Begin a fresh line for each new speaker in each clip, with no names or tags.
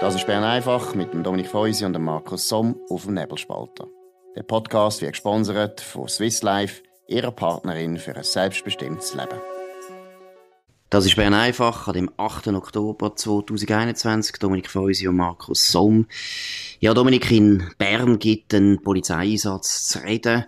Das ist Bern einfach mit dem Dominik Feusi und dem Markus Somm auf dem Nebelspalter. Der Podcast wird gesponsert von Swiss Life, ihrer Partnerin für ein selbstbestimmtes Leben. Das ist Bern einfach an dem 8. Oktober 2021. Dominik Feusi und Markus Somm. Ja, Dominik, in Bern gibt einen Polizeieinsatz zu reden.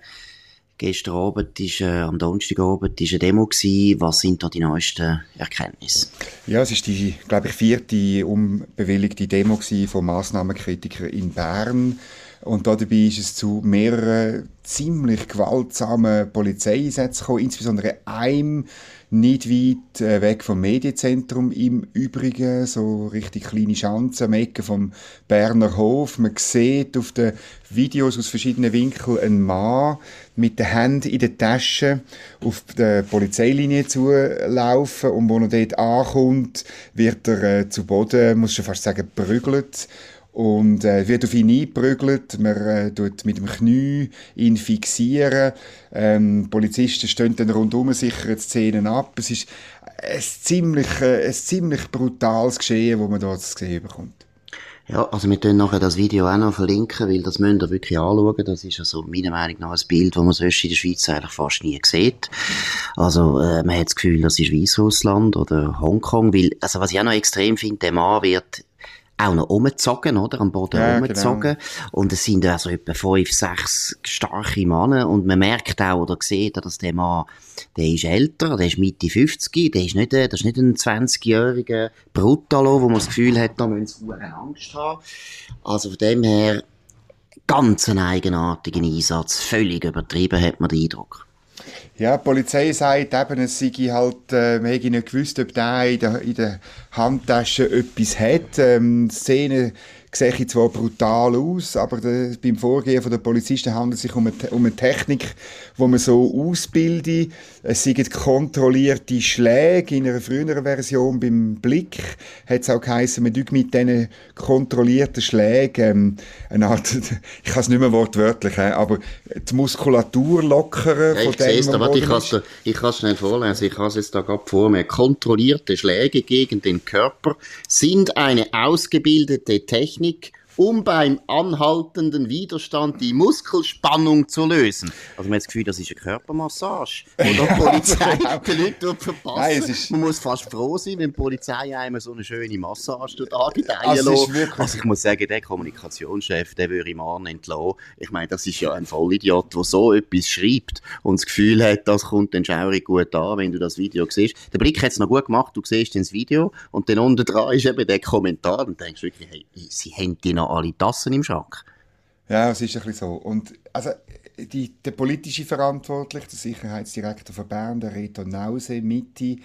Gestern Abend ist, äh, am Donnerstagabend ist eine Demo gewesen. Was sind da die neuesten Erkenntnisse?
Ja, es ist die, glaube ich, vierte unbewilligte Demo von Massnahmenkritikern in Bern. Und dabei ist es zu mehreren ziemlich gewaltsamen Polizeieinsätzen gekommen, insbesondere einem nicht weit äh, weg vom Medienzentrum im Übrigen, so richtig kleine Schanze am Ecke vom Berner Hof. Man sieht auf den Videos aus verschiedenen Winkeln einen Mann mit den Händen in der Tasche auf der Polizeilinie zulaufen und wo er dort ankommt, wird er äh, zu Boden, muss schon fast sagen, prügelt und äh, wird auf ihn eingeprügelt, man äh, tut mit dem Knie ihn fixieren, ähm, Polizisten stehen dann rundum, sichern die Szenen ab. Es ist ein ziemlich, äh, ein ziemlich brutales Geschehen, das man dort zu sehen bekommt.
Ja, also wir können nachher das Video auch noch verlinken, weil das müsst ihr wirklich anschauen. Das ist also meiner Meinung nach ein Bild, das man sonst in der Schweiz eigentlich fast nie sieht. Also äh, man hat das Gefühl, das ist Weißrussland oder Hongkong, weil, also was ich auch noch extrem finde, der Mann wird auch noch umgezogen, oder? Am Boden ja, umgezogen. Genau. Und es sind also etwa fünf, sechs starke Männer. Und man merkt auch oder sieht, dass der Mann, der ist älter, der ist Mitte 50, der ist nicht, das ist nicht ein 20-jähriger Brutalo, wo man das Gefühl hat, da müssen sie Angst haben. Also von dem her, ganz einen eigenartigen Einsatz. Völlig übertrieben, hat man den Eindruck.
Ja, die Polizei sagt eben, es sei halt, äh, man nicht gewusst, ob der in der, in der Handtasche etwas hat. Ähm, Szene sehe zwar brutal aus, aber der, beim Vorgehen der Polizisten handelt es sich um eine, um eine Technik, die man so ausbildet. Es sind kontrollierte Schläge. In einer früheren Version beim Blick hat es auch geheißen, man mit diesen kontrollierten Schlägen ähm, eine Art, ich kann es nicht mehr wortwörtlich, aber die Muskulatur lockern
ja, von dem, da, warte, ich kann es schnell vorlesen, ich habe es jetzt da gerade vor mir. Kontrollierte Schläge gegen den Körper sind eine ausgebildete Technik, Technik, um beim anhaltenden Widerstand die Muskelspannung zu lösen. Also man hat das Gefühl, das ist eine Körpermassage. Oder die Polizei die Leute verpassen. Nein, ist... Man muss fast froh sein, wenn die Polizei einem so eine schöne Massage angedeihen also, also ich muss sagen, der Kommunikationschef, der würde im Arm entlassen. Ich meine, das ist ja ein Vollidiot, der so etwas schreibt und das Gefühl hat, das kommt dann schaurig gut an, wenn du das Video siehst. Der Blick hat es noch gut gemacht, du siehst das Video und dann unten dran ist eben der Kommentar und denkst wirklich, hey, sie haben die noch alle Tassen im Schrank.
Ja, es ist ein bisschen so. Und also, die, der politische Verantwortliche, der Sicherheitsdirektor von Bern, der Reto Nause, Mitte,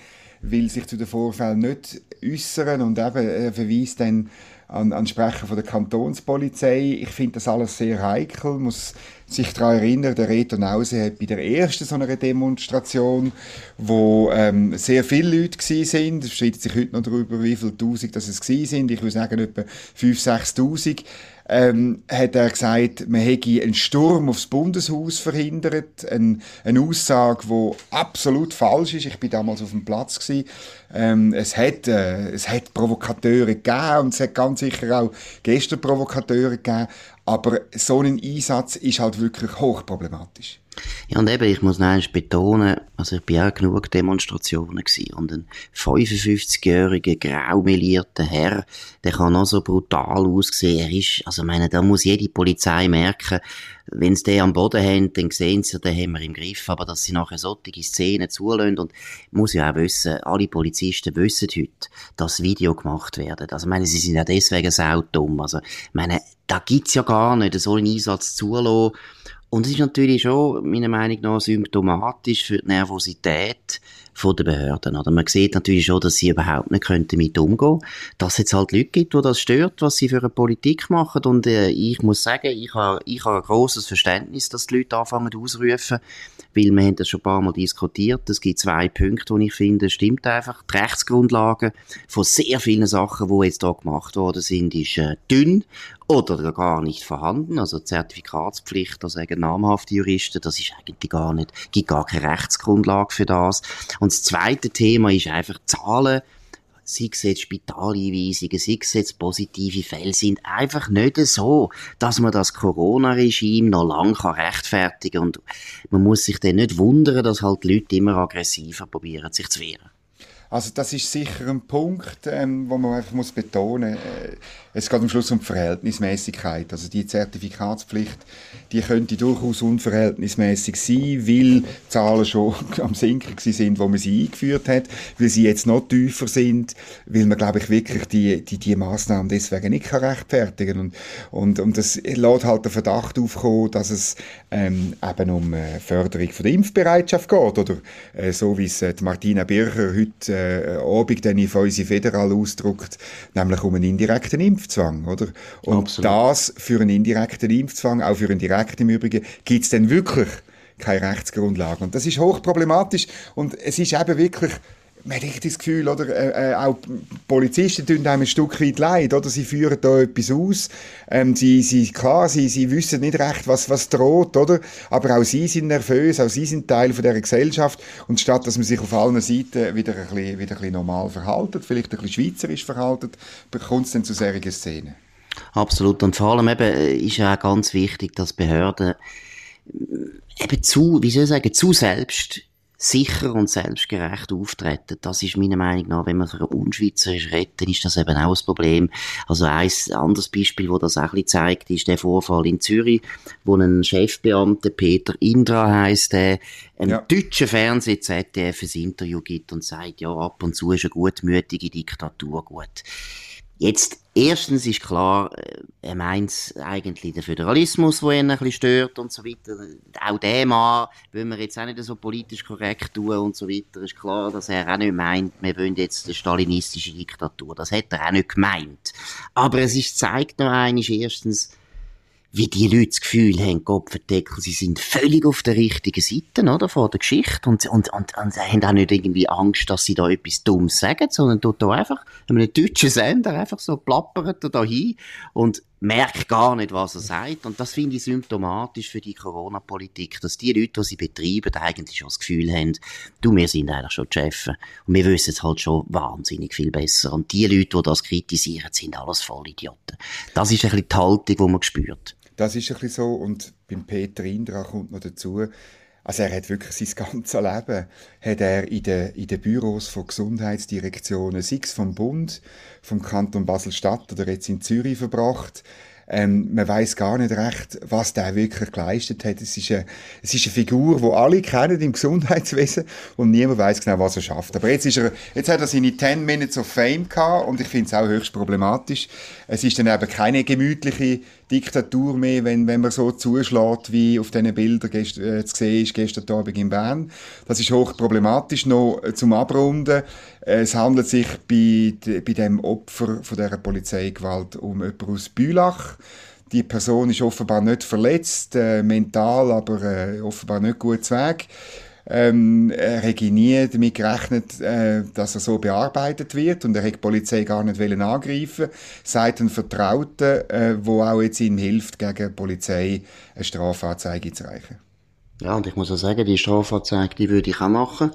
will sich zu den Vorfällen nicht äußern und eben er verweist dann an, an Sprecher von der Kantonspolizei. Ich finde das alles sehr heikel, muss sich daran erinnern, der Reto Nause hat bei der ersten so einer Demonstration, wo ähm, sehr viele Leute sind, es streitet sich heute noch darüber, wie viele Tausend das es sind, ich würde sagen etwa 5'000, 6'000, ähm, hat er gesagt, man hätte einen Sturm aufs Bundeshaus verhindert. Ein, eine Aussage, die absolut falsch ist. Ich bin damals auf dem Platz gewesen. Ähm, es hat, äh, es hat Provokateure gegeben und es hat ganz sicher auch gestern Provokateure gegeben. Aber so ein Einsatz ist halt wirklich hochproblematisch.
Ja, und eben, ich muss noch betonen, also ich bin auch genug Demonstrationen gewesen. Und ein 55-jähriger, graumelierter Herr, der kann noch so brutal aussehen. Er ist, also ich meine, da muss jede Polizei merken, wenn sie den am Boden haben, dann sehen sie, den haben wir im Griff. Aber dass sie nachher solche Szenen zulassen und muss ja auch wissen, alle Polizisten wissen heute, dass Video gemacht werden. Also ich meine, sie sind ja deswegen sau dumm. Also ich meine, da gibt's ja gar nicht, so einen Einsatz zulassen und es ist natürlich schon, meiner Meinung nach, symptomatisch für die Nervosität von den Behörden. Oder man sieht natürlich schon, dass sie überhaupt nicht damit umgehen können. Dass es jetzt halt Leute gibt, die das stört, was sie für eine Politik machen. Und äh, ich muss sagen, ich habe, ich habe ein grosses Verständnis, dass die Leute anfangen ausrufen, weil wir haben das schon ein paar Mal diskutiert. Es gibt zwei Punkte, die ich finde, stimmt einfach. Die Rechtsgrundlage von sehr vielen Sachen, die jetzt hier gemacht worden sind, ist äh, dünn oder gar nicht vorhanden. Also Zertifikatspflicht, da sagen namhafte Juristen, das ist eigentlich gar nicht, gibt gar keine Rechtsgrundlage für das. Und das zweite Thema ist einfach Zahlen sei es jetzt Spitaleinweisungen, sei es jetzt positive Fälle, sind einfach nicht so, dass man das Corona-Regime noch lange rechtfertigen kann. Und man muss sich dann nicht wundern, dass halt die Leute immer aggressiver probieren, sich zu wehren.
Also das ist sicher ein Punkt, ähm, wo man einfach muss betonen muss. Äh, es geht am Schluss um die Verhältnismäßigkeit. Also die Zertifikatspflicht, die könnte durchaus unverhältnismäßig sein, weil die Zahlen schon am Sinken sind, wo man sie eingeführt hat, weil sie jetzt noch tiefer sind, weil man, glaube ich, wirklich die, die, die Massnahmen deswegen nicht kann rechtfertigen und, und, und das lässt halt den Verdacht aufkommen, dass es ähm, eben um äh, Förderung von der Impfbereitschaft geht oder äh, so wie es äh, Martina Bircher heute äh, Abend dann von unsere Federal ausdruckt, nämlich um einen indirekten Impfzwang, oder? Und Absolut. das für einen indirekten Impfzwang, auch für einen direkten im Übrigen, gibt es dann wirklich keine Rechtsgrundlage. Und das ist hochproblematisch und es ist eben wirklich man hat das Gefühl, oder, äh, äh, auch Polizisten tun einem ein Stück weit leid, oder? Sie führen da etwas aus. Ähm, sie, sie, klar, sie, sie wissen nicht recht, was, was droht, oder? Aber auch sie sind nervös, auch sie sind Teil von dieser Gesellschaft. Und statt, dass man sich auf allen Seiten wieder ein bisschen, wieder ein bisschen normal verhaltet, vielleicht ein bisschen schweizerisch verhaltet, kommt es dann zu solchen Szenen.
Absolut. Und vor allem eben äh, ist ja auch ganz wichtig, dass Behörden äh, eben zu, wie soll ich sagen, zu selbst sicher und selbstgerecht auftreten. Das ist meiner Meinung nach, wenn man für unschweizerisch redet, dann ist das eben auch ein Problem. Also ein anderes Beispiel, wo das auch ein bisschen zeigt, ist der Vorfall in Zürich, wo ein Chefbeamter, Peter Indra heisst, der ein ja. deutscher Fernseh ZDF ein Interview gibt und sagt, ja, ab und zu ist eine gutmütige Diktatur gut. Jetzt, erstens ist klar, äh, er meint eigentlich den Föderalismus, der ihn ein bisschen stört und so weiter. Auch der Mann, wollen wir jetzt auch nicht so politisch korrekt tun und so weiter, ist klar, dass er auch nicht meint, wir wollen jetzt eine stalinistische Diktatur. Das hat er auch nicht gemeint. Aber es ist, zeigt noch eines, erstens, wie die Leute das Gefühl haben, Gott verdeckel, sie sind völlig auf der richtigen Seite, oder, von der Geschichte. Und, und, und, und sie haben auch nicht irgendwie Angst, dass sie da etwas Dummes sagen, sondern tut da einfach einem deutschen Sender einfach so plappert er da hin und merkt gar nicht, was er sagt. Und das finde ich symptomatisch für die Corona-Politik, dass die Leute, die sie betreiben, eigentlich schon das Gefühl haben, du, wir sind eigentlich schon die Chefs. Und wir wissen es halt schon wahnsinnig viel besser. Und die Leute, die das kritisieren, sind alles voll Idioten. Das ist ein bisschen die Haltung, die man spürt.
Das ist ein bisschen so. Und beim Peter Indra kommt noch dazu, also er hat wirklich sein ganzes Leben hat er in den, in den Büros von Gesundheitsdirektionen, sei es vom Bund, vom Kanton Basel-Stadt oder jetzt in Zürich verbracht. Ähm, man weiß gar nicht recht, was der wirklich geleistet hat. Es ist eine, es ist eine Figur, die alle kennen im Gesundheitswesen und niemand weiß genau, was er schafft. Aber jetzt, ist er, jetzt hat er seine 10 Minutes of Fame gehabt und ich finde es auch höchst problematisch. Es ist dann eben keine gemütliche Diktatur mehr, wenn, wenn man so zuschlägt, wie auf diesen Bildern gest, äh, zu sehen ist, gestern Abend in Bern. Das ist hoch problematisch. Noch äh, zum Abrunden. Äh, es handelt sich bei, bei dem Opfer von dieser Polizeigewalt um jemanden aus Bülach. Die Person ist offenbar nicht verletzt, äh, mental, aber äh, offenbar nicht gut Weg. Ähm, er hätte nie damit gerechnet, äh, dass er so bearbeitet wird und er hätte die Polizei gar nicht wollen angreifen Seit ein Vertrauten, äh, wo auch jetzt ihm hilft, gegen die Polizei eine Strafanzeige zu reichen.
Ja, und ich muss auch sagen, die Strafanzeige, die würde ich auch machen.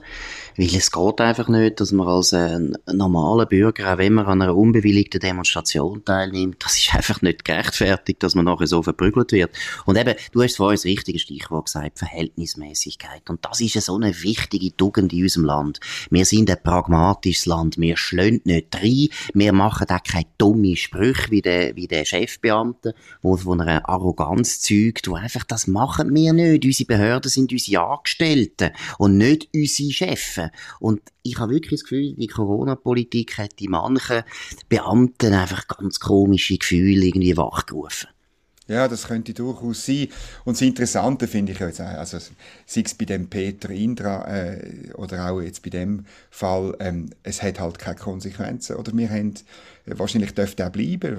Weil es geht einfach nicht, dass man als äh, normaler Bürger, auch wenn man an einer unbewilligten Demonstration teilnimmt, das ist einfach nicht gerechtfertigt, dass man nachher so verprügelt wird. Und eben, du hast vorhin das richtige Stichwort gesagt, Verhältnismäßigkeit. Und das ist ja so eine wichtige Tugend in unserem Land. Wir sind ein pragmatisches Land. Wir schlönt nicht rein. Wir machen auch keine dummen Sprüche wie der, wie der Chefbeamte, wo von einer Arroganz zeugt, wo einfach, das machen wir nicht. Unsere Behörden sind unsere Angestellten und nicht unsere Chefs. Und ich habe wirklich das Gefühl, die Corona-Politik hat die manchen Beamten einfach ganz komische Gefühle irgendwie wachgerufen.
Ja, das könnte durchaus sein. Und das Interessante finde ich jetzt, also sei es bei dem Peter Indra äh, oder auch jetzt bei dem Fall, ähm, es hat halt keine Konsequenzen. Oder wir haben, äh, wahrscheinlich dürfte er bleiben,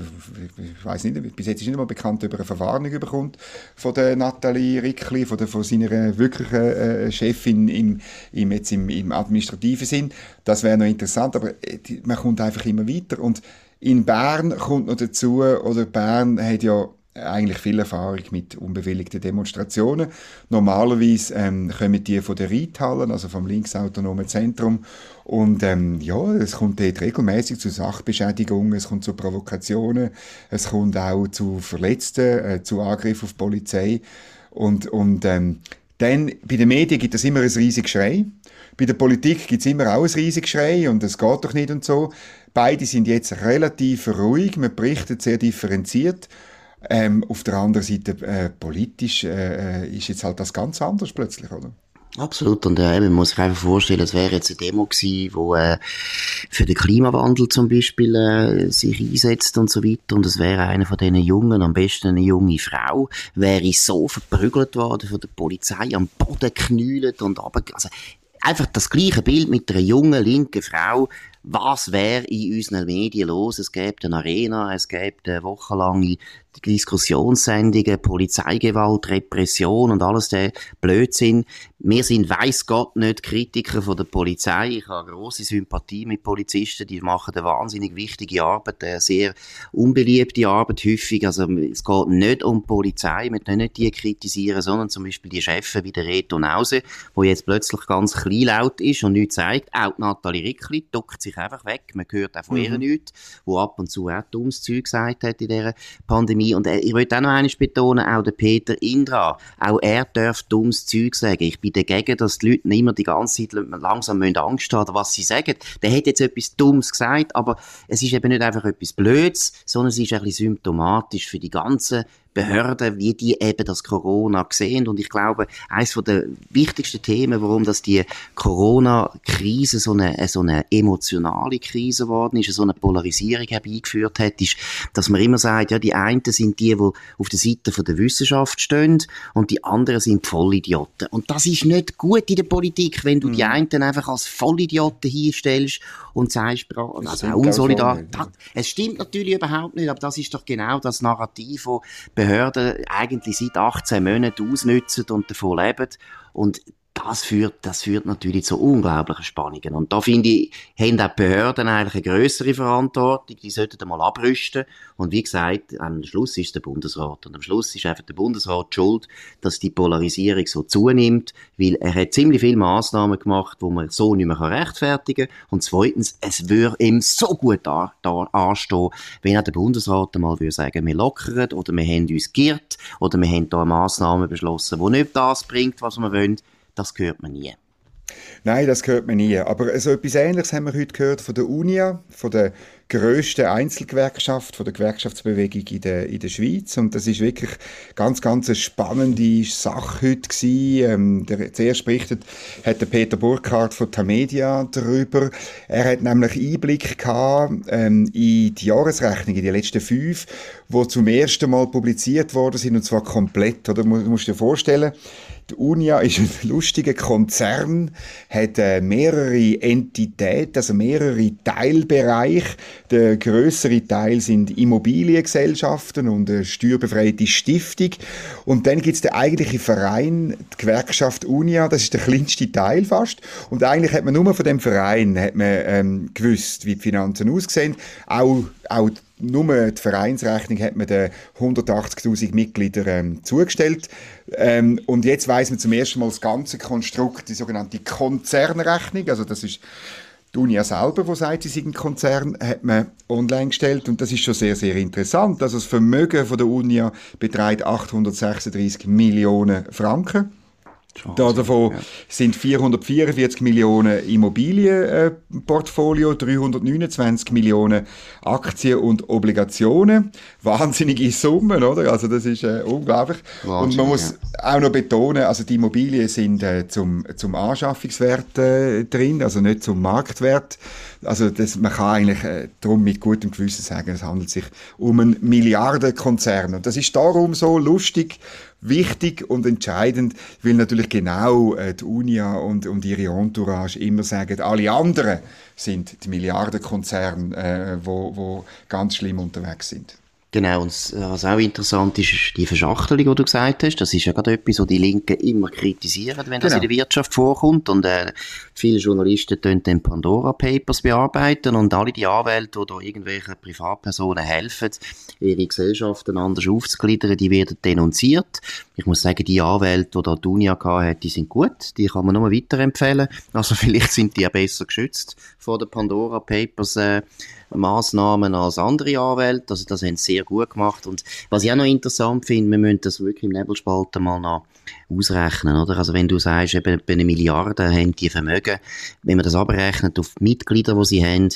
ich weiß nicht, bis jetzt ist nicht mal bekannt, ob er eine Verwarnung bekommt von der Nathalie Rickli, von, der, von seiner wirklichen äh, Chefin im, im, jetzt im, im administrativen Sinn. Das wäre noch interessant, aber äh, man kommt einfach immer weiter. Und in Bern kommt noch dazu, oder Bern hat ja eigentlich viel Erfahrung mit unbewilligten Demonstrationen. Normalerweise ähm, kommen die von der Reithallen, also vom linksautonomen Zentrum. Und ähm, ja, es kommt dort regelmäßig zu Sachbeschädigungen, es kommt zu Provokationen, es kommt auch zu Verletzten, äh, zu Angriffen auf die Polizei. Und, und ähm, dann bei den Medien gibt es immer ein riesiges Schrei. Bei der Politik gibt es immer auch ein riesiges Schrei und es geht doch nicht und so. Beide sind jetzt relativ ruhig, man berichtet sehr differenziert. Ähm, auf der anderen Seite, äh, politisch äh, ist jetzt halt das ganz anders plötzlich, oder?
Absolut. Und äh, man muss sich einfach vorstellen, es wäre jetzt eine Demo gewesen, wo äh, für den Klimawandel zum Beispiel äh, sich einsetzt und so weiter. Und es wäre einer von diesen Jungen, am besten eine junge Frau, wäre so verprügelt worden von der Polizei, am Boden knüllt und aber also einfach das gleiche Bild mit einer jungen linken Frau, was wäre in unseren Medien los? Es gäbe eine Arena, es gäbe eine wochenlange Diskussionssendungen, Polizeigewalt, Repression und alles der Blödsinn. Wir sind, weiss Gott, nicht Kritiker von der Polizei. Ich habe große Sympathie mit Polizisten. Die machen eine wahnsinnig wichtige Arbeit, eine sehr unbeliebte Arbeit häufig. Also, es geht nicht um die Polizei. Wir können nicht die kritisieren, sondern zum Beispiel die Chefs wie der Reto Nause, wo jetzt plötzlich ganz kleinlaut ist und nichts zeigt. Auch Nathalie Rickli duckt sich einfach weg. Man hört auch von mhm. ihr nichts, wo ab und zu auch dummes Zeug gesagt hat in dieser Pandemie. Und äh, ich möchte auch noch eines betonen, auch der Peter Indra, auch er darf dummes Zeug sagen. Ich bin dagegen, dass die Leute immer die ganze Zeit langsam Angst haben, was sie sagen. Der hat jetzt etwas Dummes gesagt, aber es ist eben nicht einfach etwas Blöds, sondern es ist ein bisschen symptomatisch für die ganze Behörden, wie die eben das Corona sehen. Und ich glaube, eines der wichtigsten Themen, warum das die Corona-Krise so eine, so eine emotionale Krise geworden ist, so eine Polarisierung herbeigeführt hat, ist, dass man immer sagt, ja, die einen sind die, die auf der Seite von der Wissenschaft stehen und die anderen sind Vollidioten. Und das ist nicht gut in der Politik, wenn du mhm. die einen einfach als Vollidioten hinstellst und sagst, also unsolidar. Es stimmt natürlich überhaupt nicht, aber das ist doch genau das Narrativ, das Behörden eigentlich seit 18 Monaten ausnützen und davon leben. Und das führt, das führt natürlich zu unglaublichen Spannungen. Und da finde ich, haben auch die Behörden eigentlich eine größere Verantwortung. Die sollten einmal abrüsten. Und wie gesagt, am Schluss ist der Bundesrat. Und am Schluss ist einfach der Bundesrat schuld, dass die Polarisierung so zunimmt, weil er hat ziemlich viele Massnahmen gemacht, wo man so nicht mehr rechtfertigen kann. Und zweitens, es würde ihm so gut da, da anstehen, wenn auch der Bundesrat einmal würde sagen, wir lockern oder wir haben uns geirrt oder wir haben da Massnahmen beschlossen, die nicht das bringt, was wir wollen das hört man nie.
Nein, das hört man nie. Aber so etwas Ähnliches haben wir heute gehört von der UNIA, von der grössten Einzelgewerkschaft, von der Gewerkschaftsbewegung in der, in der Schweiz. Und das ist wirklich ganz, ganz eine spannende Sache heute gewesen. Ähm, der, zuerst berichtet hat der Peter Burkhardt von Tamedia darüber. Er hat nämlich Einblick gehabt ähm, in die Jahresrechnung, in die letzten fünf, wo zum ersten Mal publiziert worden sind, und zwar komplett. Oder? Du musst dir vorstellen, die Unia ist ein lustiger Konzern, hat äh, mehrere Entitäten, also mehrere Teilbereiche. Der größere Teil sind Immobiliengesellschaften und eine steuerbefreite Stiftung. Und dann gibt es den eigentlichen Verein, die Gewerkschaft Unia, das ist der kleinste Teil fast. Und eigentlich hat man nur von dem Verein hat man, ähm, gewusst, wie die Finanzen aussehen. Auch, auch nur die Vereinsrechnung hat man den 180.000 Mitgliedern ähm, zugestellt. Ähm, und jetzt weiß man zum ersten Mal das ganze Konstrukt, die sogenannte Konzernrechnung. Also das ist die Unia selber, die sagt, sie sind ein Konzern, hat man online gestellt und das ist schon sehr, sehr interessant. Also das Vermögen von der Unia beträgt 836 Millionen Franken. Da davon ja. sind 444 Millionen Immobilienportfolio, äh, 329 Millionen Aktien und Obligationen. Wahnsinnige Summen, oder? Also das ist äh, unglaublich. Wahnsinn, und man muss ja. auch noch betonen, also die Immobilien sind äh, zum, zum Anschaffungswert äh, drin, also nicht zum Marktwert. Also das, man kann eigentlich äh, darum mit gutem Gewissen sagen, es handelt sich um einen Milliardenkonzern. Und das ist darum so lustig wichtig und entscheidend, weil natürlich genau äh, die Unia und, und ihre Entourage immer sagen, alle anderen sind die Milliardenkonzerne, äh, wo, wo ganz schlimm unterwegs sind.
Genau, und was auch interessant ist, ist die Verschachtelung, die du gesagt hast. Das ist ja gerade etwas, was die Linken immer kritisieren, wenn das genau. in der Wirtschaft vorkommt. Und äh, viele Journalisten tun dann Pandora Papers bearbeiten und alle die Anwälte, die da irgendwelchen Privatpersonen helfen, ihre Gesellschaften anders aufzugliedern, die werden denunziert. Ich muss sagen, die Anwälte, die da die Unia hat, die sind gut. Die kann man nur weiterempfehlen. Also vielleicht sind die ja besser geschützt vor den Pandora Papers. Äh, Maßnahmen als andere Anwälte. Also das haben sie sehr gut gemacht. Und was ich auch noch interessant finde, wir müssen das wirklich im Nebelspalten mal noch ausrechnen, oder? Also wenn du sagst, eben eine Milliarde haben die Vermögen, wenn man das abrechnet auf die Mitglieder, die sie haben,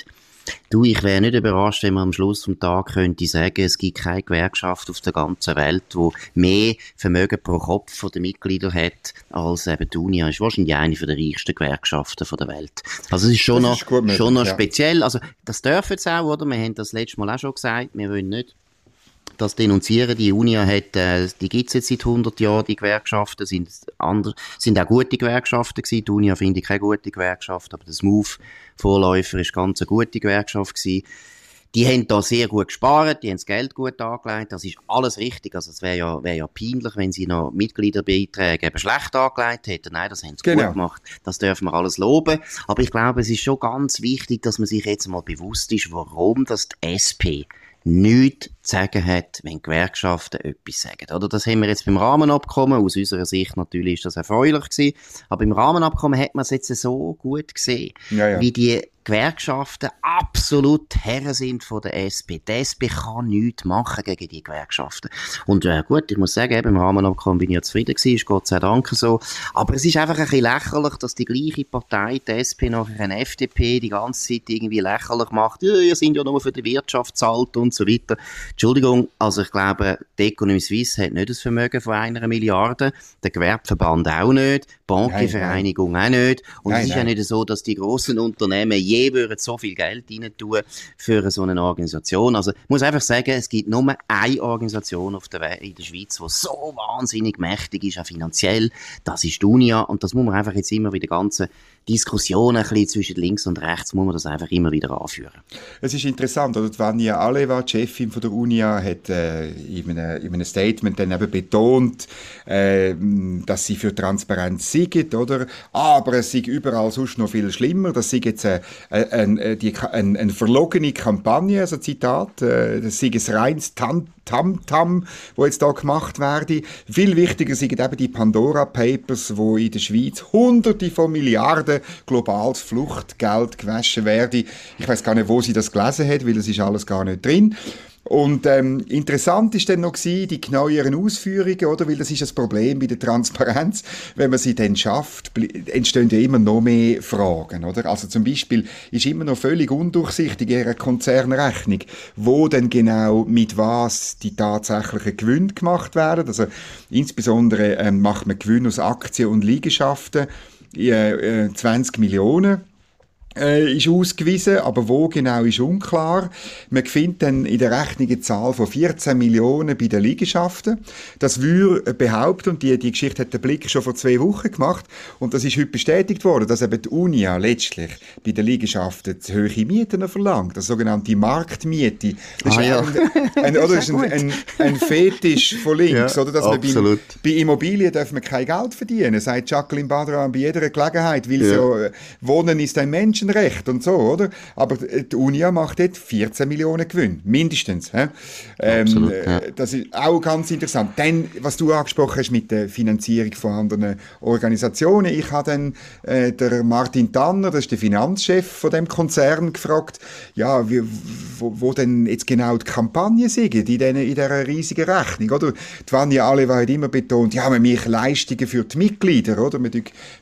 Du, ich wäre nicht überrascht, wenn man am Schluss vom Tag könnte sagen, es gibt keine Gewerkschaft auf der ganzen Welt, wo mehr Vermögen pro Kopf von den Mitgliedern hat, als eben die Unia. Ist wahrscheinlich eine der reichsten Gewerkschaften der Welt. Also es ist schon das noch, ist möglich, schon noch speziell. Also das dürfen sie auch, oder? Wir haben das letzte Mal auch schon gesagt. Wir wollen nicht das denunzieren. Die Unia hat, äh, die gibt's jetzt seit 100 Jahren, die Gewerkschaften, sind, anders, sind auch gute Gewerkschaften gewesen. Die Unia finde ich keine gute Gewerkschaft, aber das Move Vorläufer ist ganz eine gute Gewerkschaft gewesen. Die haben da sehr gut gespart, die haben das Geld gut angelegt, das ist alles richtig. Also es wäre ja, wär ja peinlich, wenn sie noch Mitgliederbeiträge eben schlecht angelegt hätten. Nein, das haben sie genau. gut gemacht. Das dürfen wir alles loben. Aber ich glaube, es ist schon ganz wichtig, dass man sich jetzt mal bewusst ist, warum das die SP nichts sagen hat, wenn Gewerkschaften etwas sagen. Oder das haben wir jetzt beim Rahmenabkommen, aus unserer Sicht natürlich ist das erfreulich gewesen, aber im Rahmenabkommen hat man es jetzt so gut gesehen, ja, ja. wie die Gewerkschaften absolut Herren sind von der SP. Die SP kann nichts machen gegen die Gewerkschaften. Und äh, gut, ich muss sagen, eben, im Rahmenabkommen bin ich ja zufrieden gewesen, ist Gott sei Dank so. Aber es ist einfach ein bisschen lächerlich, dass die gleiche Partei, die SP, nachher eine FDP, die ganze Zeit irgendwie lächerlich macht. Ja, ihr seid ja nur für die Wirtschaft zahlt und so weiter. Entschuldigung, also ich glaube, die Economy Suisse hat nicht das Vermögen von einer Milliarde, der Gewerbeverband auch nicht, die Bankenvereinigung auch nicht. Und nein, es ist nein. ja nicht so, dass die großen Unternehmen je würden so viel Geld rein tun für so eine Organisation. Also ich muss einfach sagen, es gibt nur eine Organisation auf der Welt, in der Schweiz, die so wahnsinnig mächtig ist, auch finanziell. Das ist die Unia und das muss man einfach jetzt immer wieder ganze Diskussionen ein bisschen zwischen links und rechts muss man das einfach immer wieder anführen.
Es ist interessant, oder Vanya Aleva, die Chefin von der Unia, hat äh, in, einem, in einem Statement dann eben betont, äh, dass sie für Transparenz siegt, oder? Aber es sei überall sonst noch viel schlimmer. Das sei jetzt eine, eine, eine, eine, eine verlogene Kampagne, also Zitat, äh, das sei ein reines Tant Tamtam, wo jetzt da gemacht werde. Viel wichtiger sind eben die Pandora Papers, wo in der Schweiz Hunderte von Milliarden globales Fluchtgeld gewaschen werden. Ich weiß gar nicht, wo sie das gelesen hat, weil es ist alles gar nicht drin. Und ähm, interessant ist dann noch gewesen, die genaueren Ausführungen, oder? Weil das ist das Problem bei der Transparenz. Wenn man sie dann schafft, entstehen ja immer noch mehr Fragen, oder? Also zum Beispiel ist immer noch völlig undurchsichtig ihre Konzernrechnung, wo denn genau mit was die tatsächlichen Gewinne gemacht werden. Also insbesondere ähm, macht man Gewinn aus Aktien und Liegenschaften, äh, 20 Millionen äh, ist ausgewiesen, aber wo genau ist unklar. Man findet dann in der Rechnung eine Zahl von 14 Millionen bei den Liegenschaften. Das würde behaupten, und die, die Geschichte hat der Blick schon vor zwei Wochen gemacht, und das ist heute bestätigt worden, dass eben die Unia letztlich bei den Liegenschaften zu hohe Mieten verlangt, das sogenannte Marktmiete. Das ah, ist, ja. ein, ein, oder ist ein, ein, ein, Fetisch von links, ja, oder? Dass man bei, bei Immobilien darf man kein Geld verdienen, sagt Jacqueline Badran bei jeder Gelegenheit, weil ja. so, äh, Wohnen ist ein Menschen Menschenrecht und so, oder? Aber die Unia macht dort 14 Millionen Gewinn, mindestens. He? Ähm, Absolut, ja. Äh, das ist auch ganz interessant. Dann, was du angesprochen hast mit der Finanzierung von anderen Organisationen, ich habe dann äh, der Martin Tanner, das ist der Finanzchef von dem Konzern, gefragt, ja, wie, wo, wo denn jetzt genau die Kampagne sind in, in dieser riesigen Rechnung, oder? Die Vanja Aleva hat immer betont, ja, wir machen Leistungen für die Mitglieder, oder? Wir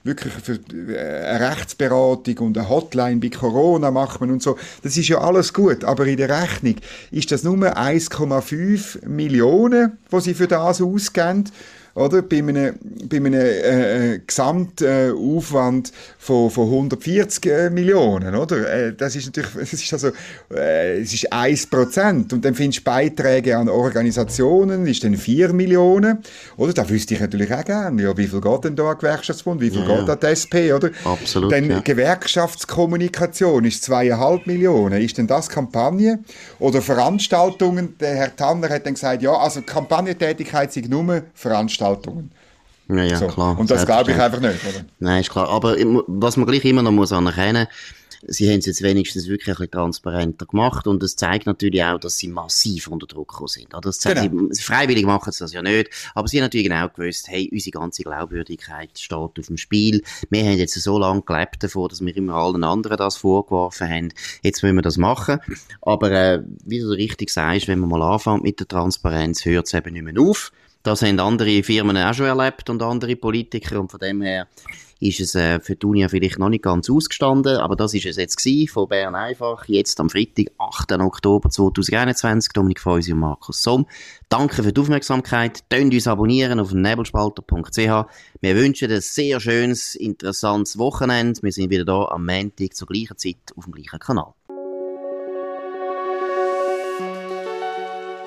wirklich für äh, eine Rechtsberatung und eine Hotline Hotline bei Corona macht man und so. Das ist ja alles gut, aber in der Rechnung ist das nur 1,5 Millionen, die sie für das ausgeben. Oder? Bei einem, bei einem äh, äh Gesamtaufwand von, von 140 äh, Millionen, oder? Äh, das ist natürlich, das ist also, es ist 1 Prozent. Und dann findest du Beiträge an Organisationen, ist dann 4 Millionen, oder? Da wüsste ich natürlich auch gerne, ja, wie viel geht denn da an Gewerkschaftsbund, wie viel ja, geht an die SP, oder?
Absolut,
Dann ja. Gewerkschaftskommunikation ist 2,5 Millionen. Ist denn das Kampagne? Oder Veranstaltungen? Der Herr Tanner hat dann gesagt, ja, also Kampagnentätigkeit sind nur Veranstaltungen.
Ja, ja, so. klar.
Und das glaube ich einfach nicht, oder?
Nein, ist klar. Aber was man gleich immer noch muss anerkennen sie haben es jetzt wenigstens wirklich ein bisschen transparenter gemacht und es zeigt natürlich auch, dass sie massiv unter Druck gekommen sind. Das zeigt, genau. sie, freiwillig machen sie das ja nicht, aber sie haben natürlich genau gewusst, hey, unsere ganze Glaubwürdigkeit steht auf dem Spiel. Wir haben jetzt so lange gelebt davor, dass wir immer allen anderen das vorgeworfen haben. Jetzt müssen wir das machen. Aber äh, wie du richtig sagst, wenn man mal anfängt mit der Transparenz, hört es eben nicht mehr auf. Das haben andere Firmen auch schon erlebt und andere Politiker und von dem her ist es äh, für Uni vielleicht noch nicht ganz ausgestanden, aber das ist es jetzt gewesen, von Bern einfach, jetzt am Freitag, 8. Oktober 2021, Dominik Feusi und Markus Somm. Danke für die Aufmerksamkeit, könnt uns abonnieren auf nebelspalter.ch. Wir wünschen ein sehr schönes, interessantes Wochenende. Wir sind wieder da am Montag zur gleichen Zeit auf dem gleichen Kanal.